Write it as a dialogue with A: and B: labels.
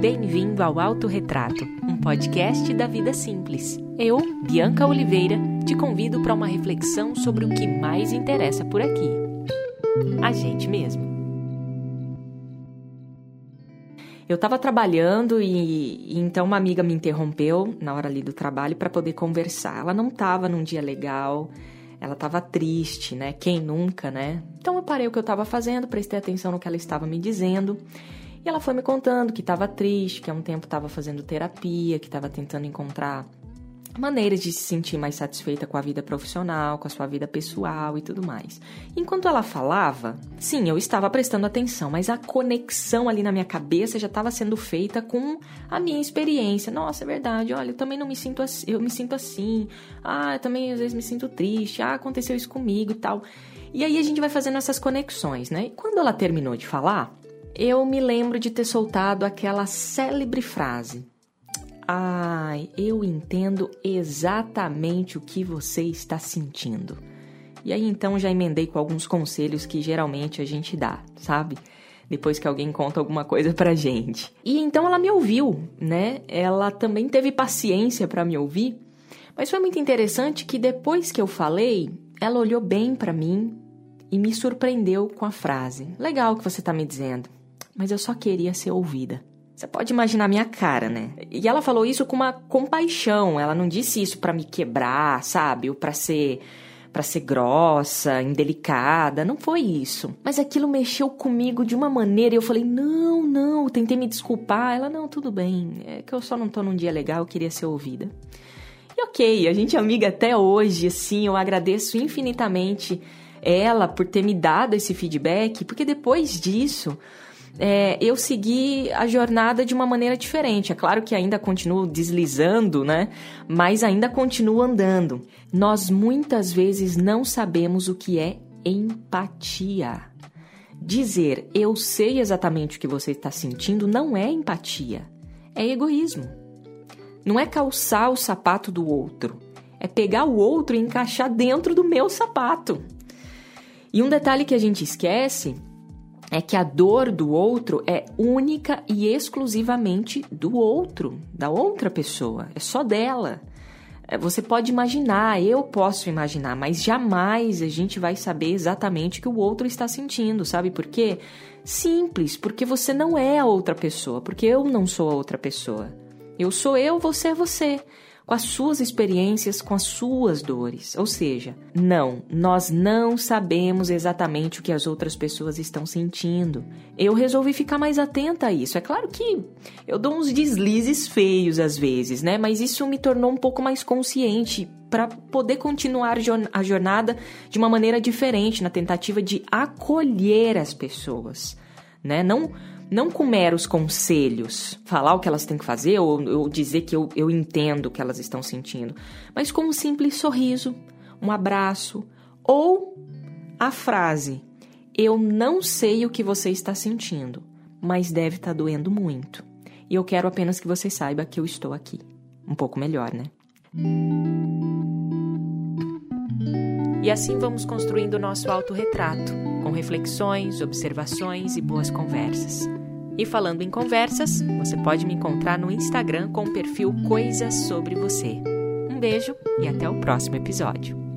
A: Bem-vindo ao Autorretrato, um podcast da vida simples. Eu, Bianca Oliveira, te convido para uma reflexão sobre o que mais interessa por aqui. A gente mesmo. Eu estava trabalhando e, e, então uma amiga me interrompeu na hora ali do trabalho para poder conversar. Ela não estava num dia legal, ela estava triste, né? Quem nunca, né? Então eu parei o que eu estava fazendo, prestei atenção no que ela estava me dizendo. E ela foi me contando que estava triste, que há um tempo estava fazendo terapia, que estava tentando encontrar maneiras de se sentir mais satisfeita com a vida profissional, com a sua vida pessoal e tudo mais. Enquanto ela falava, sim, eu estava prestando atenção, mas a conexão ali na minha cabeça já estava sendo feita com a minha experiência. Nossa, é verdade, olha, eu também não me sinto assim, eu me sinto assim. Ah, eu também às vezes me sinto triste. Ah, aconteceu isso comigo e tal. E aí a gente vai fazendo essas conexões, né? E quando ela terminou de falar, eu me lembro de ter soltado aquela célebre frase: Ai, eu entendo exatamente o que você está sentindo. E aí então já emendei com alguns conselhos que geralmente a gente dá, sabe? Depois que alguém conta alguma coisa pra gente. E então ela me ouviu, né? Ela também teve paciência para me ouvir. Mas foi muito interessante que depois que eu falei, ela olhou bem para mim e me surpreendeu com a frase: Legal o que você tá me dizendo mas eu só queria ser ouvida. Você pode imaginar a minha cara, né? E ela falou isso com uma compaixão. Ela não disse isso para me quebrar, sabe? Ou para ser para ser grossa, indelicada, não foi isso. Mas aquilo mexeu comigo de uma maneira e eu falei: "Não, não", tentei me desculpar. Ela: "Não, tudo bem. É que eu só não tô num dia legal, eu queria ser ouvida". E OK, a gente é amiga até hoje, assim, eu agradeço infinitamente ela por ter me dado esse feedback, porque depois disso, é, eu segui a jornada de uma maneira diferente. É claro que ainda continuo deslizando, né? Mas ainda continuo andando. Nós muitas vezes não sabemos o que é empatia. Dizer eu sei exatamente o que você está sentindo não é empatia, é egoísmo. Não é calçar o sapato do outro, é pegar o outro e encaixar dentro do meu sapato. E um detalhe que a gente esquece é que a dor do outro é única e exclusivamente do outro, da outra pessoa, é só dela. É, você pode imaginar, eu posso imaginar, mas jamais a gente vai saber exatamente o que o outro está sentindo, sabe por quê? Simples, porque você não é a outra pessoa, porque eu não sou a outra pessoa. Eu sou eu, você é você com as suas experiências, com as suas dores. Ou seja, não, nós não sabemos exatamente o que as outras pessoas estão sentindo. Eu resolvi ficar mais atenta a isso. É claro que eu dou uns deslizes feios às vezes, né? Mas isso me tornou um pouco mais consciente para poder continuar a jornada de uma maneira diferente, na tentativa de acolher as pessoas, né? Não não com meros conselhos, falar o que elas têm que fazer ou, ou dizer que eu, eu entendo o que elas estão sentindo, mas com um simples sorriso, um abraço ou a frase: Eu não sei o que você está sentindo, mas deve estar tá doendo muito. E eu quero apenas que você saiba que eu estou aqui. Um pouco melhor, né? E assim vamos construindo o nosso autorretrato, com reflexões, observações e boas conversas. E falando em conversas, você pode me encontrar no Instagram com o perfil Coisas Sobre Você. Um beijo e até o próximo episódio.